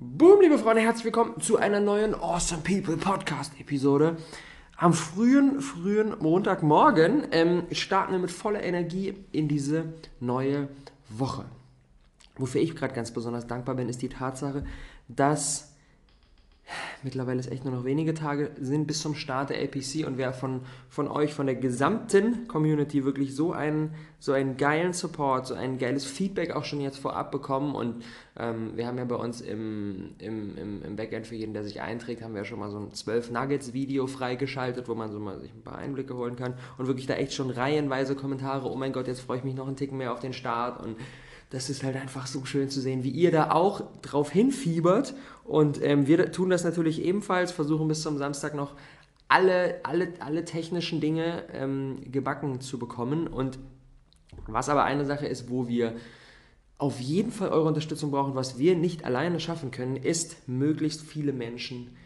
Boom, liebe Freunde, herzlich willkommen zu einer neuen Awesome People Podcast Episode. Am frühen, frühen Montagmorgen ähm, starten wir mit voller Energie in diese neue Woche. Wofür ich gerade ganz besonders dankbar bin, ist die Tatsache, dass mittlerweile es echt nur noch wenige Tage sind bis zum Start der APC und wer von, von euch, von der gesamten Community wirklich so einen, so einen geilen Support, so ein geiles Feedback auch schon jetzt vorab bekommen und ähm, wir haben ja bei uns im, im, im, im Backend für jeden, der sich einträgt, haben wir ja schon mal so ein 12 Nuggets Video freigeschaltet, wo man so mal sich ein paar Einblicke holen kann und wirklich da echt schon reihenweise Kommentare, oh mein Gott, jetzt freue ich mich noch einen Ticken mehr auf den Start und das ist halt einfach so schön zu sehen, wie ihr da auch drauf hinfiebert. Und ähm, wir tun das natürlich ebenfalls, versuchen bis zum Samstag noch alle, alle, alle technischen Dinge ähm, gebacken zu bekommen. Und was aber eine Sache ist, wo wir auf jeden Fall eure Unterstützung brauchen, was wir nicht alleine schaffen können, ist möglichst viele Menschen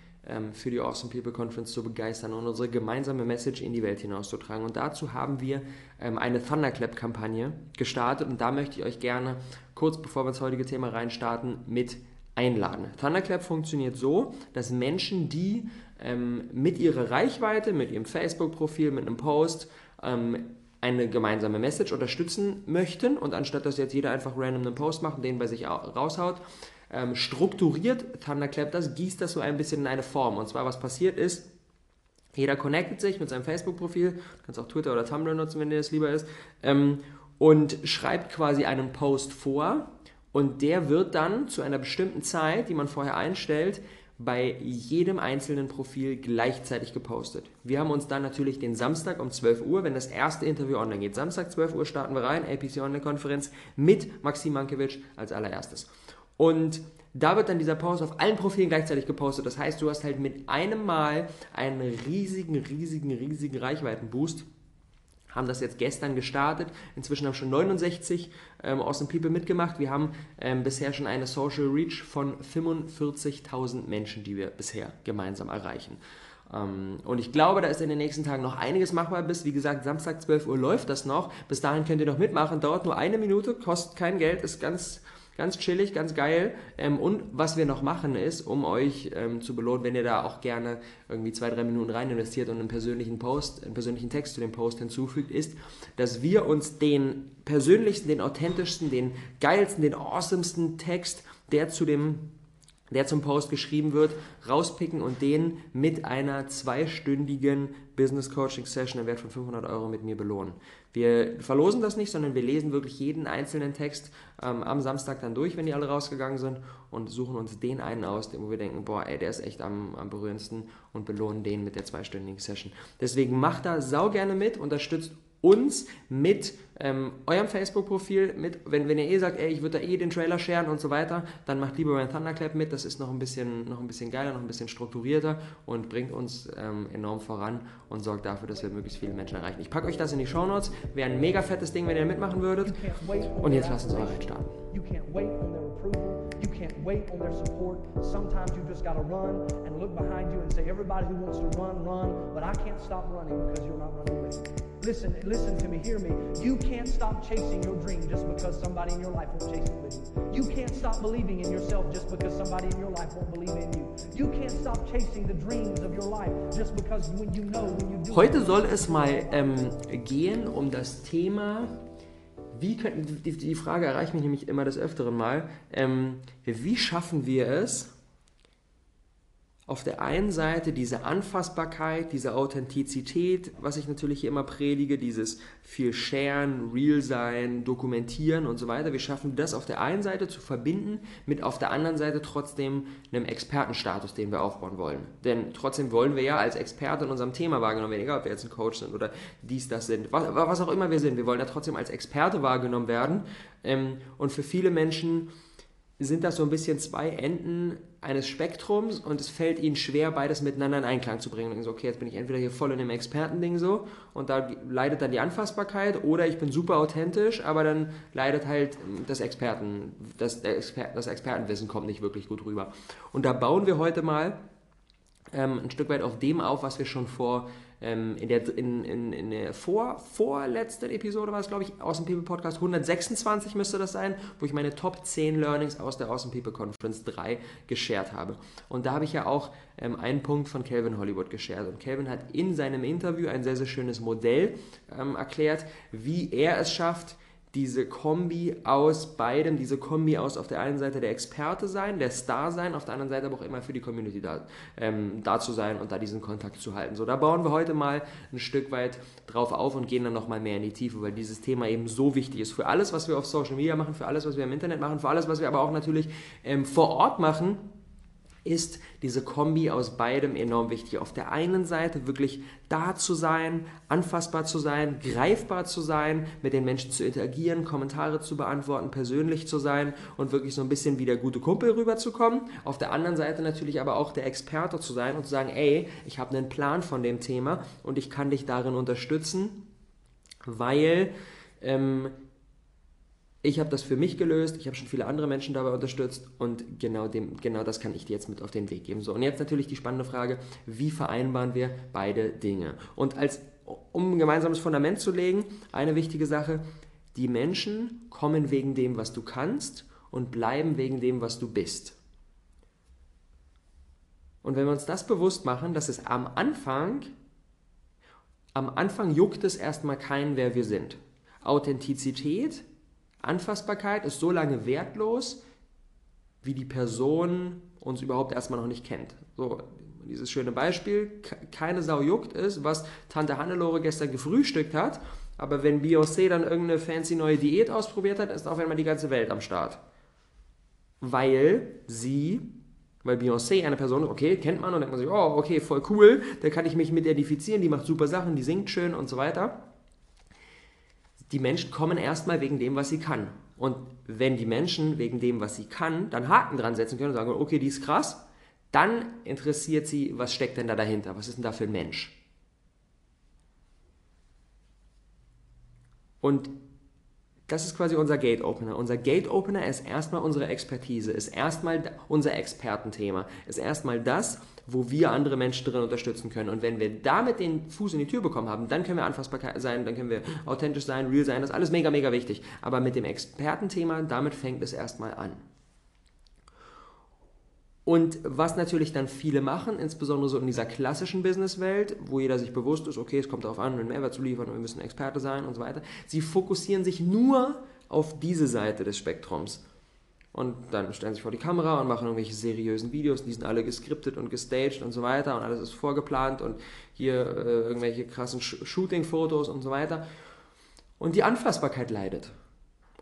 für die Awesome People Conference zu begeistern und unsere gemeinsame Message in die Welt hinauszutragen. Und dazu haben wir ähm, eine Thunderclap-Kampagne gestartet und da möchte ich euch gerne kurz bevor wir ins heutige Thema reinstarten mit einladen. Thunderclap funktioniert so, dass Menschen, die ähm, mit ihrer Reichweite, mit ihrem Facebook-Profil, mit einem Post ähm, eine gemeinsame Message unterstützen möchten und anstatt dass jetzt jeder einfach random einen Post macht und den bei sich raushaut, ähm, strukturiert Thunderclap das, gießt das so ein bisschen in eine Form. Und zwar, was passiert ist, jeder connectet sich mit seinem Facebook-Profil, du kannst auch Twitter oder Tumblr nutzen, wenn dir das lieber ist, ähm, und schreibt quasi einen Post vor und der wird dann zu einer bestimmten Zeit, die man vorher einstellt, bei jedem einzelnen Profil gleichzeitig gepostet. Wir haben uns dann natürlich den Samstag um 12 Uhr, wenn das erste Interview online geht, Samstag 12 Uhr starten wir rein, APC Online-Konferenz mit Maxim Mankiewicz als allererstes. Und da wird dann dieser Post auf allen Profilen gleichzeitig gepostet. Das heißt, du hast halt mit einem Mal einen riesigen, riesigen, riesigen Reichweitenboost. Haben das jetzt gestern gestartet. Inzwischen haben schon 69 ähm, Awesome People mitgemacht. Wir haben ähm, bisher schon eine Social Reach von 45.000 Menschen, die wir bisher gemeinsam erreichen. Ähm, und ich glaube, da ist in den nächsten Tagen noch einiges machbar. Bis, wie gesagt, Samstag 12 Uhr läuft das noch. Bis dahin könnt ihr noch mitmachen. Dauert nur eine Minute, kostet kein Geld, ist ganz Ganz chillig, ganz geil. Ähm, und was wir noch machen ist, um euch ähm, zu belohnen, wenn ihr da auch gerne irgendwie zwei, drei Minuten rein investiert und einen persönlichen Post, einen persönlichen Text zu dem Post hinzufügt, ist, dass wir uns den persönlichsten, den authentischsten, den geilsten, den awesomsten Text, der zu dem der zum Post geschrieben wird, rauspicken und den mit einer zweistündigen Business Coaching Session im Wert von 500 Euro mit mir belohnen. Wir verlosen das nicht, sondern wir lesen wirklich jeden einzelnen Text ähm, am Samstag dann durch, wenn die alle rausgegangen sind und suchen uns den einen aus, wo wir denken, boah, ey, der ist echt am, am berührendsten und belohnen den mit der zweistündigen Session. Deswegen macht da sau gerne mit, unterstützt uns mit ähm, eurem Facebook-Profil, mit, wenn, wenn ihr eh sagt, ey, ich würde da eh den Trailer sharen und so weiter, dann macht lieber mein Thunderclap mit. Das ist noch ein bisschen, noch ein bisschen geiler, noch ein bisschen strukturierter und bringt uns ähm, enorm voran und sorgt dafür, dass wir möglichst viele Menschen erreichen. Ich packe euch das in die Show Notes. Wäre ein mega fettes Ding, wenn ihr mitmachen würdet. Und jetzt lasst uns mal reinstarten. Can't wait on their approval. You can't wait on their support. Sometimes you just got to run and look behind you and say, everybody who wants to run, run. But I can't stop running because you're not running with me. Listen, listen to me, hear me. You can't stop chasing your dream just because somebody in your life won't chase it with you. You can't stop believing in yourself just because somebody in your life won't believe in you. You can't stop chasing the dreams of your life just because when you know when you do Heute soll es mal ähm, gehen um das Thema wie können, die, die, Frage erreicht mich nämlich immer des Öfteren mal, ähm, wie schaffen wir es, auf der einen Seite diese Anfassbarkeit, diese Authentizität, was ich natürlich hier immer predige, dieses viel sharen, real sein, dokumentieren und so weiter. Wir schaffen das auf der einen Seite zu verbinden mit auf der anderen Seite trotzdem einem Expertenstatus, den wir aufbauen wollen. Denn trotzdem wollen wir ja als Experte in unserem Thema wahrgenommen werden, egal ob wir jetzt ein Coach sind oder dies, das sind, was, was auch immer wir sind. Wir wollen ja trotzdem als Experte wahrgenommen werden. Ähm, und für viele Menschen sind das so ein bisschen zwei Enden eines Spektrums und es fällt ihnen schwer, beides miteinander in Einklang zu bringen. Und so, okay, jetzt bin ich entweder hier voll in dem Expertending so und da leidet dann die Anfassbarkeit oder ich bin super authentisch, aber dann leidet halt das Experten, das, Exper das Expertenwissen kommt nicht wirklich gut rüber. Und da bauen wir heute mal ähm, ein Stück weit auf dem auf, was wir schon vor ähm, in der, in, in, in der vor, vorletzten Episode war es, glaube ich, dem People Podcast 126 müsste das sein, wo ich meine Top 10 Learnings aus der Awesome People Conference 3 geshared habe. Und da habe ich ja auch ähm, einen Punkt von Calvin Hollywood geshared. Und Calvin hat in seinem Interview ein sehr, sehr schönes Modell ähm, erklärt, wie er es schafft, diese Kombi aus beidem, diese Kombi aus auf der einen Seite der Experte sein, der Star sein, auf der anderen Seite aber auch immer für die Community da, ähm, da zu sein und da diesen Kontakt zu halten. So, da bauen wir heute mal ein Stück weit drauf auf und gehen dann nochmal mehr in die Tiefe, weil dieses Thema eben so wichtig ist für alles, was wir auf Social Media machen, für alles, was wir im Internet machen, für alles, was wir aber auch natürlich ähm, vor Ort machen ist diese Kombi aus beidem enorm wichtig. Auf der einen Seite wirklich da zu sein, anfassbar zu sein, greifbar zu sein, mit den Menschen zu interagieren, Kommentare zu beantworten, persönlich zu sein und wirklich so ein bisschen wie der gute Kumpel rüberzukommen. Auf der anderen Seite natürlich aber auch der Experte zu sein und zu sagen, ey, ich habe einen Plan von dem Thema und ich kann dich darin unterstützen, weil ähm, ich habe das für mich gelöst, ich habe schon viele andere Menschen dabei unterstützt und genau, dem, genau das kann ich dir jetzt mit auf den Weg geben. So, und jetzt natürlich die spannende Frage, wie vereinbaren wir beide Dinge? Und als, um ein gemeinsames Fundament zu legen, eine wichtige Sache, die Menschen kommen wegen dem, was du kannst und bleiben wegen dem, was du bist. Und wenn wir uns das bewusst machen, dass es am Anfang, am Anfang juckt es erstmal keinen, wer wir sind. Authentizität Anfassbarkeit ist so lange wertlos, wie die Person uns überhaupt erstmal noch nicht kennt. So, dieses schöne Beispiel, keine Sau juckt ist, was Tante Hannelore gestern gefrühstückt hat, aber wenn Beyoncé dann irgendeine fancy neue Diät ausprobiert hat, ist auf einmal die ganze Welt am Start. Weil sie, weil Beyoncé eine Person okay, kennt man und denkt man sich, oh, okay, voll cool, da kann ich mich mit identifizieren, die macht super Sachen, die singt schön und so weiter die Menschen kommen erstmal wegen dem, was sie kann. Und wenn die Menschen wegen dem, was sie kann, dann Haken dran setzen können und sagen, okay, die ist krass, dann interessiert sie, was steckt denn da dahinter? Was ist denn da für ein Mensch? Und das ist quasi unser Gate Opener. Unser Gate Opener ist erstmal unsere Expertise, ist erstmal unser Expertenthema, ist erstmal das, wo wir andere Menschen drin unterstützen können. Und wenn wir damit den Fuß in die Tür bekommen haben, dann können wir anfassbar sein, dann können wir authentisch sein, real sein, das ist alles mega, mega wichtig. Aber mit dem Expertenthema, damit fängt es erstmal an. Und was natürlich dann viele machen, insbesondere so in dieser klassischen Businesswelt, wo jeder sich bewusst ist, okay, es kommt darauf an, einen Mehrwert zu liefern und wir müssen Experte sein und so weiter, sie fokussieren sich nur auf diese Seite des Spektrums. Und dann stellen sie sich vor die Kamera und machen irgendwelche seriösen Videos, die sind alle geskriptet und gestaged und so weiter und alles ist vorgeplant und hier äh, irgendwelche krassen Shooting-Fotos und so weiter. Und die Anfassbarkeit leidet.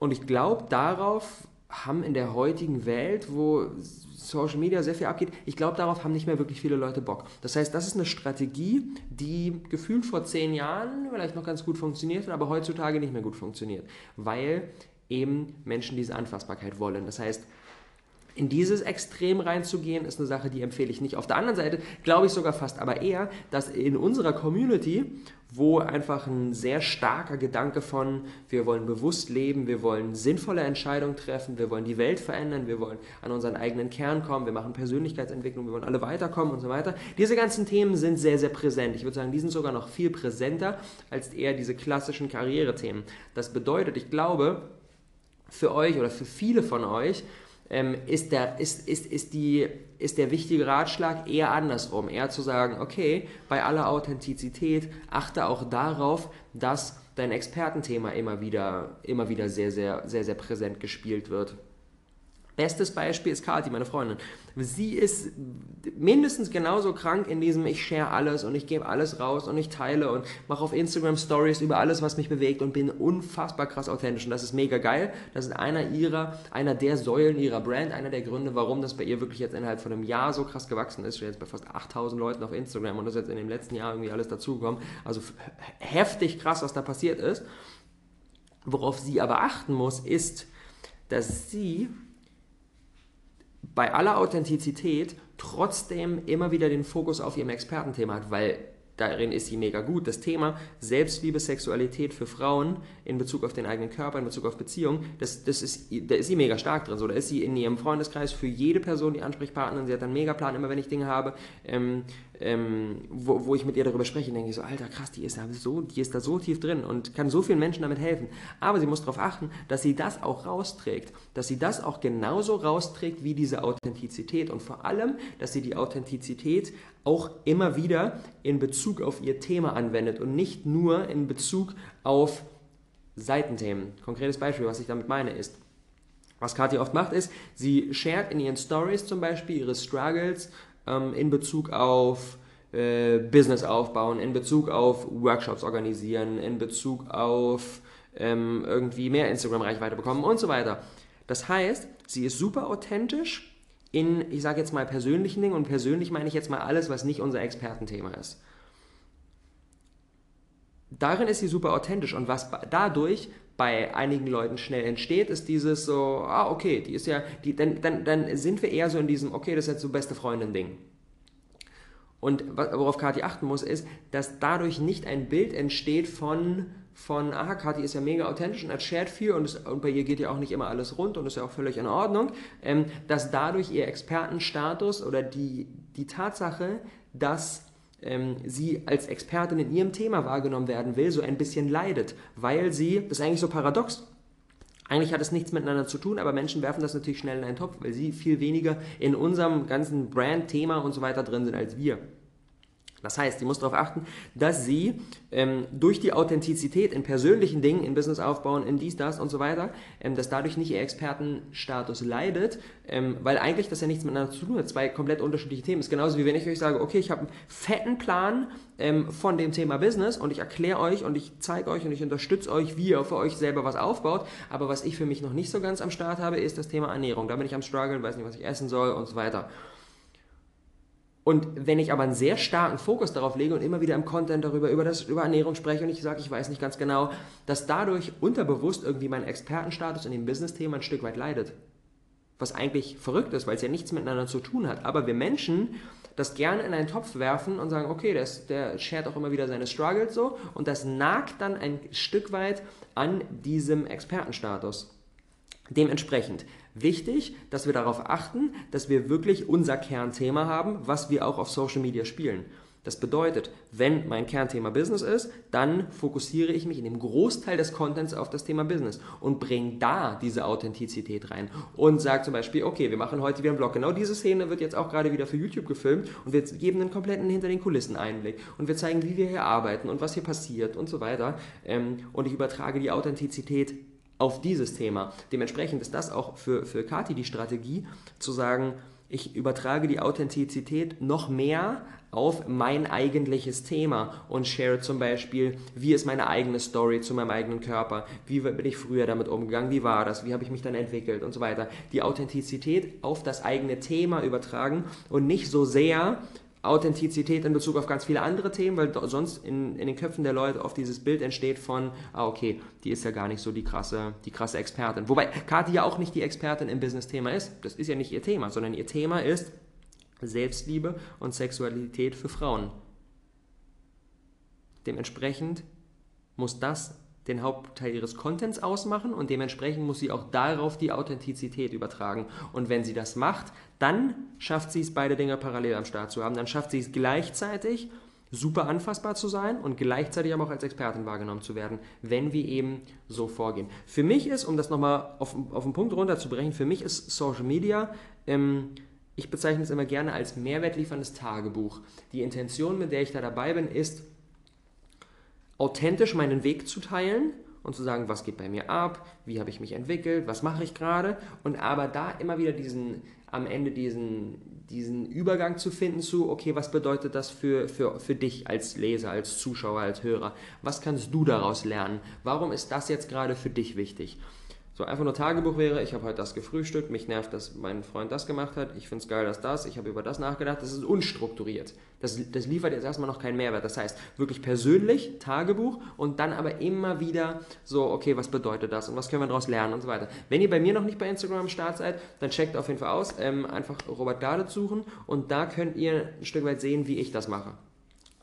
Und ich glaube, darauf haben in der heutigen Welt, wo Social Media sehr viel abgeht, ich glaube, darauf haben nicht mehr wirklich viele Leute Bock. Das heißt, das ist eine Strategie, die gefühlt vor zehn Jahren vielleicht noch ganz gut funktioniert hat, aber heutzutage nicht mehr gut funktioniert, weil eben Menschen diese Anfassbarkeit wollen. Das heißt, in dieses Extrem reinzugehen, ist eine Sache, die empfehle ich nicht. Auf der anderen Seite glaube ich sogar fast aber eher, dass in unserer Community, wo einfach ein sehr starker Gedanke von, wir wollen bewusst leben, wir wollen sinnvolle Entscheidungen treffen, wir wollen die Welt verändern, wir wollen an unseren eigenen Kern kommen, wir machen Persönlichkeitsentwicklung, wir wollen alle weiterkommen und so weiter. Diese ganzen Themen sind sehr, sehr präsent. Ich würde sagen, die sind sogar noch viel präsenter als eher diese klassischen Karrierethemen. Das bedeutet, ich glaube, für euch oder für viele von euch ähm, ist, der, ist, ist, ist, die, ist der wichtige Ratschlag eher andersrum. Eher zu sagen, okay, bei aller Authentizität achte auch darauf, dass dein Expertenthema immer wieder, immer wieder sehr, sehr, sehr, sehr präsent gespielt wird. Bestes Beispiel ist Kati, meine Freundin. Sie ist mindestens genauso krank in diesem ich share alles und ich gebe alles raus und ich teile und mache auf Instagram Stories über alles, was mich bewegt und bin unfassbar krass authentisch und das ist mega geil. Das ist einer ihrer, einer der Säulen ihrer Brand, einer der Gründe, warum das bei ihr wirklich jetzt innerhalb von einem Jahr so krass gewachsen ist. Jetzt bei fast 8000 Leuten auf Instagram und das ist jetzt in dem letzten Jahr irgendwie alles dazugekommen. Also heftig krass, was da passiert ist. Worauf sie aber achten muss, ist, dass sie bei aller Authentizität trotzdem immer wieder den Fokus auf ihrem Expertenthema hat, weil darin ist sie mega gut. Das Thema Selbstliebe, Sexualität für Frauen in Bezug auf den eigenen Körper, in Bezug auf Beziehung, das, das ist, da ist sie mega stark drin. So, da ist sie in ihrem Freundeskreis für jede Person die Ansprechpartnerin. Sie hat einen Megaplan, immer wenn ich Dinge habe. Ähm, ähm, wo, wo ich mit ihr darüber spreche, denke ich so, Alter, krass, die ist, da so, die ist da so tief drin und kann so vielen Menschen damit helfen. Aber sie muss darauf achten, dass sie das auch rausträgt, dass sie das auch genauso rausträgt wie diese Authentizität und vor allem, dass sie die Authentizität auch immer wieder in Bezug auf ihr Thema anwendet und nicht nur in Bezug auf Seitenthemen. Konkretes Beispiel, was ich damit meine, ist, was Kathi oft macht, ist, sie shared in ihren Stories zum Beispiel ihre Struggles ähm, in Bezug auf äh, Business aufbauen, in Bezug auf Workshops organisieren, in Bezug auf ähm, irgendwie mehr Instagram-Reichweite bekommen und so weiter. Das heißt, sie ist super authentisch in, ich sage jetzt mal persönlichen Dingen und persönlich meine ich jetzt mal alles, was nicht unser Expertenthema ist. Darin ist sie super authentisch und was dadurch bei einigen Leuten schnell entsteht, ist dieses so, ah, okay, die ist ja, die, dann, dann, dann sind wir eher so in diesem, okay, das ist jetzt so beste Freundin-Ding. Und worauf Kathi achten muss, ist, dass dadurch nicht ein Bild entsteht von, von aha, Kathi ist ja mega authentisch und erzählt viel und, und, bei ihr geht ja auch nicht immer alles rund und ist ja auch völlig in Ordnung, ähm, dass dadurch ihr Expertenstatus oder die, die Tatsache, dass ähm, sie als Expertin in ihrem Thema wahrgenommen werden will, so ein bisschen leidet, weil sie, das ist eigentlich so paradox, eigentlich hat es nichts miteinander zu tun, aber Menschen werfen das natürlich schnell in einen Topf, weil sie viel weniger in unserem ganzen Brand-Thema und so weiter drin sind als wir. Das heißt, sie muss darauf achten, dass sie ähm, durch die Authentizität in persönlichen Dingen, in Business aufbauen, in dies, das und so weiter, ähm, dass dadurch nicht ihr Expertenstatus leidet, ähm, weil eigentlich das ja nichts miteinander zu tun hat. Zwei komplett unterschiedliche Themen. Ist genauso wie wenn ich euch sage, okay, ich habe einen fetten Plan ähm, von dem Thema Business und ich erkläre euch und ich zeige euch und ich unterstütze euch, wie ihr für euch selber was aufbaut. Aber was ich für mich noch nicht so ganz am Start habe, ist das Thema Ernährung. Da bin ich am struggeln, weiß nicht, was ich essen soll und so weiter. Und wenn ich aber einen sehr starken Fokus darauf lege und immer wieder im Content darüber, über, das, über Ernährung spreche und ich sage, ich weiß nicht ganz genau, dass dadurch unterbewusst irgendwie mein Expertenstatus in dem Business-Thema ein Stück weit leidet. Was eigentlich verrückt ist, weil es ja nichts miteinander zu tun hat. Aber wir Menschen das gerne in einen Topf werfen und sagen, okay, der, der shared auch immer wieder seine Struggles so und das nagt dann ein Stück weit an diesem Expertenstatus. Dementsprechend wichtig, dass wir darauf achten, dass wir wirklich unser Kernthema haben, was wir auch auf Social Media spielen. Das bedeutet, wenn mein Kernthema Business ist, dann fokussiere ich mich in dem Großteil des Contents auf das Thema Business und bringe da diese Authentizität rein und sage zum Beispiel, okay, wir machen heute wieder einen Blog. Genau diese Szene wird jetzt auch gerade wieder für YouTube gefilmt und wir geben einen kompletten hinter den Kulissen Einblick und wir zeigen, wie wir hier arbeiten und was hier passiert und so weiter. Ähm, und ich übertrage die Authentizität auf dieses Thema. Dementsprechend ist das auch für, für Kati die Strategie, zu sagen, ich übertrage die Authentizität noch mehr auf mein eigentliches Thema und share zum Beispiel, wie ist meine eigene Story zu meinem eigenen Körper, wie bin ich früher damit umgegangen, wie war das, wie habe ich mich dann entwickelt und so weiter. Die Authentizität auf das eigene Thema übertragen und nicht so sehr Authentizität in Bezug auf ganz viele andere Themen, weil sonst in, in den Köpfen der Leute oft dieses Bild entsteht von, ah, okay, die ist ja gar nicht so die krasse, die krasse Expertin. Wobei Kathi ja auch nicht die Expertin im Business-Thema ist. Das ist ja nicht ihr Thema, sondern ihr Thema ist Selbstliebe und Sexualität für Frauen. Dementsprechend muss das den Hauptteil ihres Contents ausmachen und dementsprechend muss sie auch darauf die Authentizität übertragen. Und wenn sie das macht, dann schafft sie es, beide Dinge parallel am Start zu haben. Dann schafft sie es gleichzeitig, super anfassbar zu sein und gleichzeitig aber auch als Expertin wahrgenommen zu werden, wenn wir eben so vorgehen. Für mich ist, um das nochmal auf, auf den Punkt runterzubrechen, für mich ist Social Media, ähm, ich bezeichne es immer gerne als mehrwertlieferndes Tagebuch. Die Intention, mit der ich da dabei bin, ist, authentisch meinen Weg zu teilen und zu sagen, was geht bei mir ab, wie habe ich mich entwickelt, was mache ich gerade und aber da immer wieder diesen am Ende diesen, diesen Übergang zu finden zu, okay, was bedeutet das für, für, für dich als Leser, als Zuschauer, als Hörer? Was kannst du daraus lernen? Warum ist das jetzt gerade für dich wichtig? So einfach nur Tagebuch wäre, ich habe heute das gefrühstückt, mich nervt, dass mein Freund das gemacht hat, ich finde es geil, dass das, ich habe über das nachgedacht, das ist unstrukturiert. Das, das liefert jetzt erstmal noch keinen Mehrwert. Das heißt, wirklich persönlich, Tagebuch und dann aber immer wieder so, okay, was bedeutet das und was können wir daraus lernen und so weiter. Wenn ihr bei mir noch nicht bei Instagram am Start seid, dann checkt auf jeden Fall aus, ähm, einfach Robert Gade suchen und da könnt ihr ein Stück weit sehen, wie ich das mache.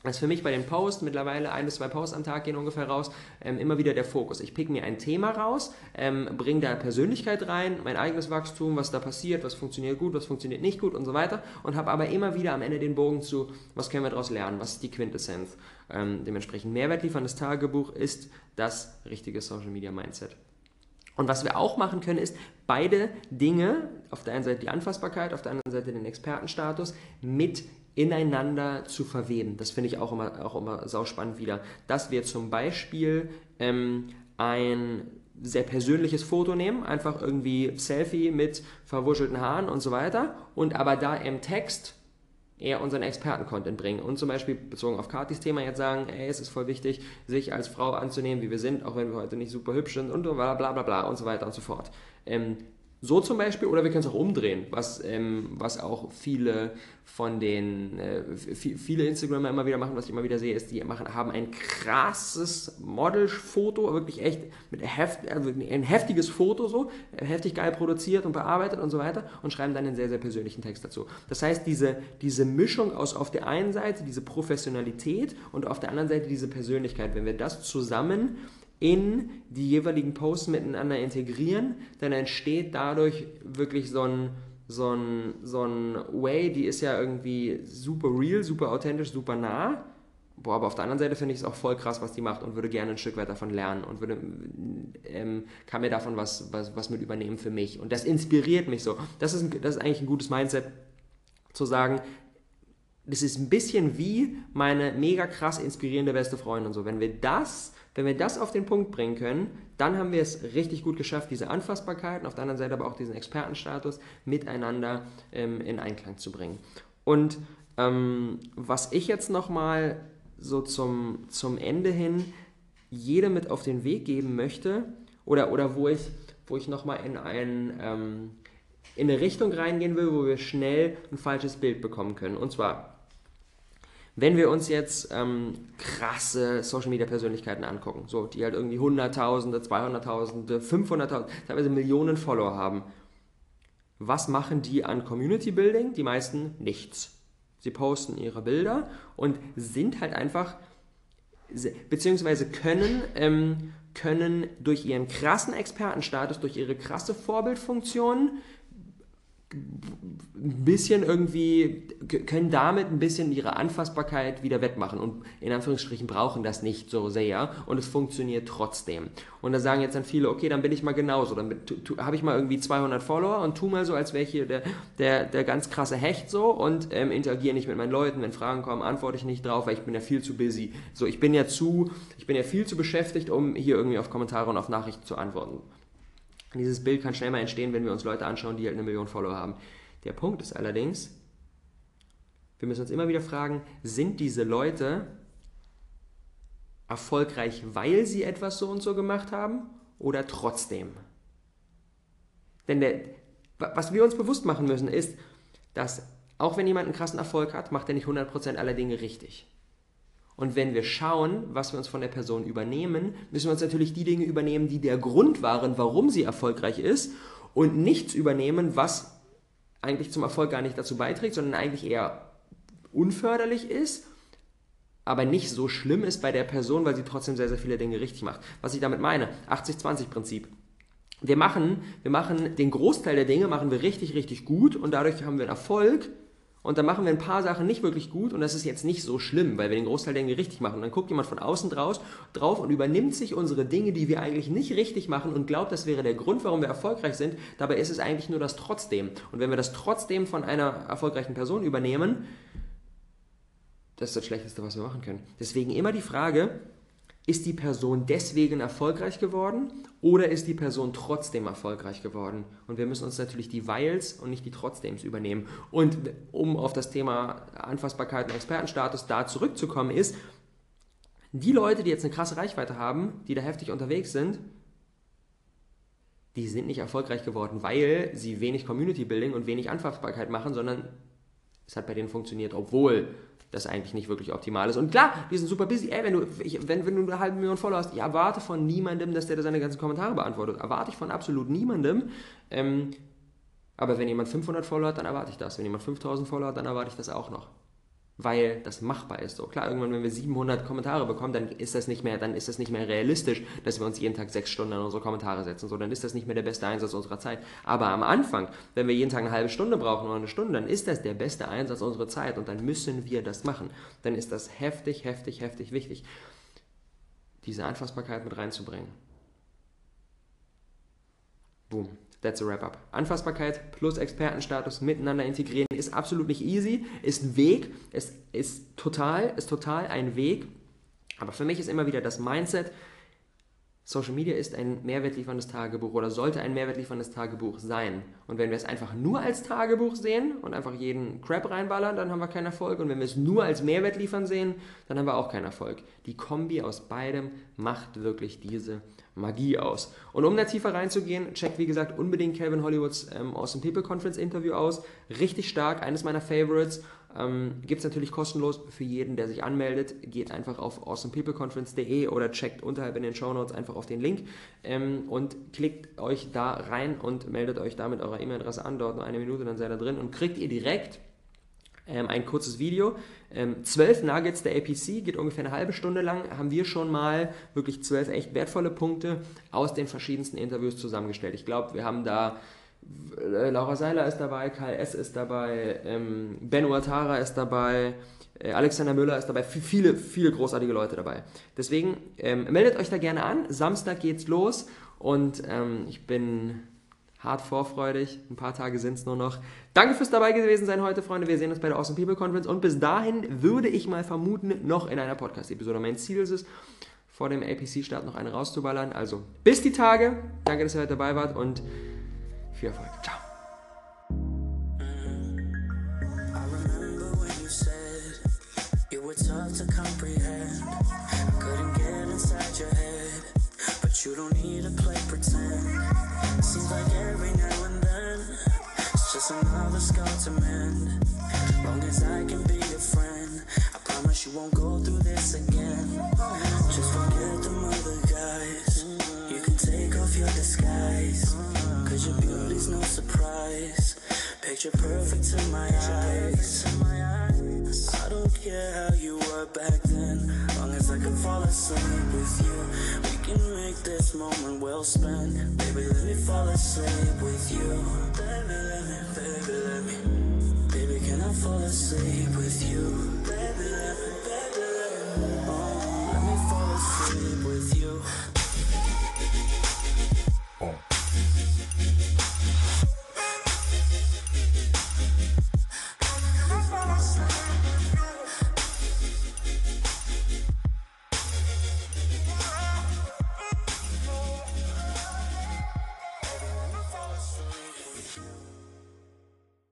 Das ist für mich bei den Posts mittlerweile ein bis zwei Posts am Tag gehen ungefähr raus, ähm, immer wieder der Fokus. Ich pick mir ein Thema raus, ähm, bringe da Persönlichkeit rein, mein eigenes Wachstum, was da passiert, was funktioniert gut, was funktioniert nicht gut und so weiter und habe aber immer wieder am Ende den Bogen zu, was können wir daraus lernen, was ist die Quintessenz. Ähm, dementsprechend Mehrwert lieferndes Tagebuch ist das richtige Social Media Mindset. Und was wir auch machen können, ist beide Dinge, auf der einen Seite die Anfassbarkeit, auf der anderen Seite den Expertenstatus, mit ineinander zu verweben. Das finde ich auch immer, auch immer sauspannend wieder. Dass wir zum Beispiel ähm, ein sehr persönliches Foto nehmen, einfach irgendwie Selfie mit verwurschelten Haaren und so weiter und aber da im Text eher unseren Experten-Content bringen und zum Beispiel bezogen auf Katis Thema jetzt sagen, ey, es ist voll wichtig, sich als Frau anzunehmen, wie wir sind, auch wenn wir heute nicht super hübsch sind und bla bla bla bla und so weiter und so fort. Ähm, so zum Beispiel, oder wir können es auch umdrehen, was, ähm, was auch viele von den, äh, viele Instagramer immer wieder machen, was ich immer wieder sehe, ist, die machen, haben ein krasses Modelfoto, wirklich echt mit heft, also ein heftiges Foto so, heftig geil produziert und bearbeitet und so weiter und schreiben dann einen sehr, sehr persönlichen Text dazu. Das heißt, diese, diese Mischung aus auf der einen Seite diese Professionalität und auf der anderen Seite diese Persönlichkeit, wenn wir das zusammen in die jeweiligen Posts miteinander integrieren, dann entsteht dadurch wirklich so ein, so ein, so ein Way, die ist ja irgendwie super real, super authentisch, super nah. Boah, aber auf der anderen Seite finde ich es auch voll krass, was die macht und würde gerne ein Stück weit davon lernen und würde, ähm, kann mir davon was, was, was mit übernehmen für mich. Und das inspiriert mich so. Das ist, das ist eigentlich ein gutes Mindset, zu sagen, das ist ein bisschen wie meine mega krass inspirierende beste Freundin. So, wenn wir das wenn wir das auf den Punkt bringen können, dann haben wir es richtig gut geschafft, diese Anfassbarkeit und auf der anderen Seite aber auch diesen Expertenstatus miteinander ähm, in Einklang zu bringen. Und ähm, was ich jetzt nochmal so zum, zum Ende hin jedem mit auf den Weg geben möchte, oder, oder wo ich, wo ich nochmal in, ein, ähm, in eine Richtung reingehen will, wo wir schnell ein falsches Bild bekommen können. Und zwar, wenn wir uns jetzt ähm, krasse Social Media Persönlichkeiten angucken, so, die halt irgendwie Hunderttausende, Zweihunderttausende, Fünfhunderttausende, teilweise Millionen Follower haben, was machen die an Community Building? Die meisten nichts. Sie posten ihre Bilder und sind halt einfach, beziehungsweise können, ähm, können durch ihren krassen Expertenstatus, durch ihre krasse Vorbildfunktion, ein bisschen irgendwie, können damit ein bisschen ihre Anfassbarkeit wieder wettmachen und in Anführungsstrichen brauchen das nicht so sehr und es funktioniert trotzdem. Und da sagen jetzt dann viele, okay, dann bin ich mal genauso, dann habe ich mal irgendwie 200 Follower und tu mal so, als wäre ich hier der, der, der ganz krasse Hecht so und ähm, interagiere nicht mit meinen Leuten, wenn Fragen kommen, antworte ich nicht drauf, weil ich bin ja viel zu busy. So, ich bin ja zu, ich bin ja viel zu beschäftigt, um hier irgendwie auf Kommentare und auf Nachrichten zu antworten. Dieses Bild kann schnell mal entstehen, wenn wir uns Leute anschauen, die halt eine Million Follower haben. Der Punkt ist allerdings, wir müssen uns immer wieder fragen, sind diese Leute erfolgreich, weil sie etwas so und so gemacht haben oder trotzdem? Denn der, was wir uns bewusst machen müssen, ist, dass auch wenn jemand einen krassen Erfolg hat, macht er nicht 100% aller Dinge richtig. Und wenn wir schauen, was wir uns von der Person übernehmen, müssen wir uns natürlich die Dinge übernehmen, die der Grund waren, warum sie erfolgreich ist und nichts übernehmen, was eigentlich zum Erfolg gar nicht dazu beiträgt, sondern eigentlich eher unförderlich ist, aber nicht so schlimm ist bei der Person, weil sie trotzdem sehr, sehr viele Dinge richtig macht. Was ich damit meine, 80-20-Prinzip. Wir machen, wir machen den Großteil der Dinge machen wir richtig, richtig gut und dadurch haben wir Erfolg und dann machen wir ein paar Sachen nicht wirklich gut und das ist jetzt nicht so schlimm, weil wir den Großteil der Dinge richtig machen. Und dann guckt jemand von außen draus, drauf und übernimmt sich unsere Dinge, die wir eigentlich nicht richtig machen und glaubt, das wäre der Grund, warum wir erfolgreich sind. Dabei ist es eigentlich nur das Trotzdem. Und wenn wir das Trotzdem von einer erfolgreichen Person übernehmen, das ist das Schlechteste, was wir machen können. Deswegen immer die Frage, ist die Person deswegen erfolgreich geworden oder ist die Person trotzdem erfolgreich geworden? Und wir müssen uns natürlich die Weils und nicht die Trotzdem übernehmen. Und um auf das Thema Anfassbarkeit und Expertenstatus da zurückzukommen, ist, die Leute, die jetzt eine krasse Reichweite haben, die da heftig unterwegs sind, die sind nicht erfolgreich geworden, weil sie wenig Community Building und wenig Anfassbarkeit machen, sondern es hat bei denen funktioniert, obwohl das eigentlich nicht wirklich optimal ist. Und klar, die sind super busy. Ey, wenn du, ich, wenn, wenn du eine halbe Million Follower hast, ich erwarte von niemandem, dass der da seine ganzen Kommentare beantwortet. Erwarte ich von absolut niemandem. Ähm, aber wenn jemand 500 Follower hat, dann erwarte ich das. Wenn jemand 5000 Follower hat, dann erwarte ich das auch noch. Weil das machbar ist. So klar, irgendwann, wenn wir 700 Kommentare bekommen, dann ist das nicht mehr, dann ist das nicht mehr realistisch, dass wir uns jeden Tag sechs Stunden an unsere Kommentare setzen. So, dann ist das nicht mehr der beste Einsatz unserer Zeit. Aber am Anfang, wenn wir jeden Tag eine halbe Stunde brauchen oder eine Stunde, dann ist das der beste Einsatz unserer Zeit und dann müssen wir das machen. Dann ist das heftig, heftig, heftig wichtig, diese Anfassbarkeit mit reinzubringen. Boom. That's a wrap-up. Anfassbarkeit plus Expertenstatus miteinander integrieren ist absolut nicht easy, ist ein Weg, es ist total, ist total ein Weg. Aber für mich ist immer wieder das Mindset, Social Media ist ein mehrwertlieferndes Tagebuch oder sollte ein mehrwertlieferndes Tagebuch sein. Und wenn wir es einfach nur als Tagebuch sehen und einfach jeden Crap reinballern, dann haben wir keinen Erfolg. Und wenn wir es nur als Mehrwert liefern sehen, dann haben wir auch keinen Erfolg. Die Kombi aus beidem macht wirklich diese Magie aus. Und um da tiefer reinzugehen, checkt wie gesagt unbedingt Calvin Hollywoods ähm, Awesome People Conference Interview aus. Richtig stark, eines meiner Favorites. Ähm, Gibt es natürlich kostenlos für jeden, der sich anmeldet. Geht einfach auf awesomepeopleconference.de oder checkt unterhalb in den Show Notes einfach auf den Link ähm, und klickt euch da rein und meldet euch da mit eurer E-Mail-Adresse an. Dauert nur eine Minute, dann seid ihr drin und kriegt ihr direkt ähm, ein kurzes Video. Ähm, zwölf Nuggets der APC, geht ungefähr eine halbe Stunde lang, haben wir schon mal wirklich zwölf echt wertvolle Punkte aus den verschiedensten Interviews zusammengestellt. Ich glaube, wir haben da Laura Seiler ist dabei, Karl S. ist dabei, ähm, Ben Uatara ist dabei, äh, Alexander Müller ist dabei, viele, viele großartige Leute dabei. Deswegen ähm, meldet euch da gerne an. Samstag geht's los und ähm, ich bin hart vorfreudig. Ein paar Tage sind es nur noch. Danke fürs dabei gewesen sein heute, Freunde. Wir sehen uns bei der Awesome People Conference und bis dahin würde ich mal vermuten, noch in einer Podcast-Episode. Mein Ziel ist es, vor dem APC-Start noch eine rauszuballern. Also bis die Tage. Danke, dass ihr heute dabei wart und viel Erfolg. Ciao. you said you were tough to comprehend. Couldn't get inside your head, but you don't need to play pretend. Seems like every now and then, it's just another scar to mend. Long as I can be your friend, I promise you won't go through this again. Just forget the other guys. You can take off your disguise. Cause your beauty's no surprise. Picture perfect to my eyes. I don't care how you were back then. Long as I can fall asleep with you. We can make this moment well spent. Baby, let me fall asleep with you. Baby, let me, baby, let me. Baby, can I fall asleep with you? Baby, let me, baby, let me. Oh, let me fall asleep with you.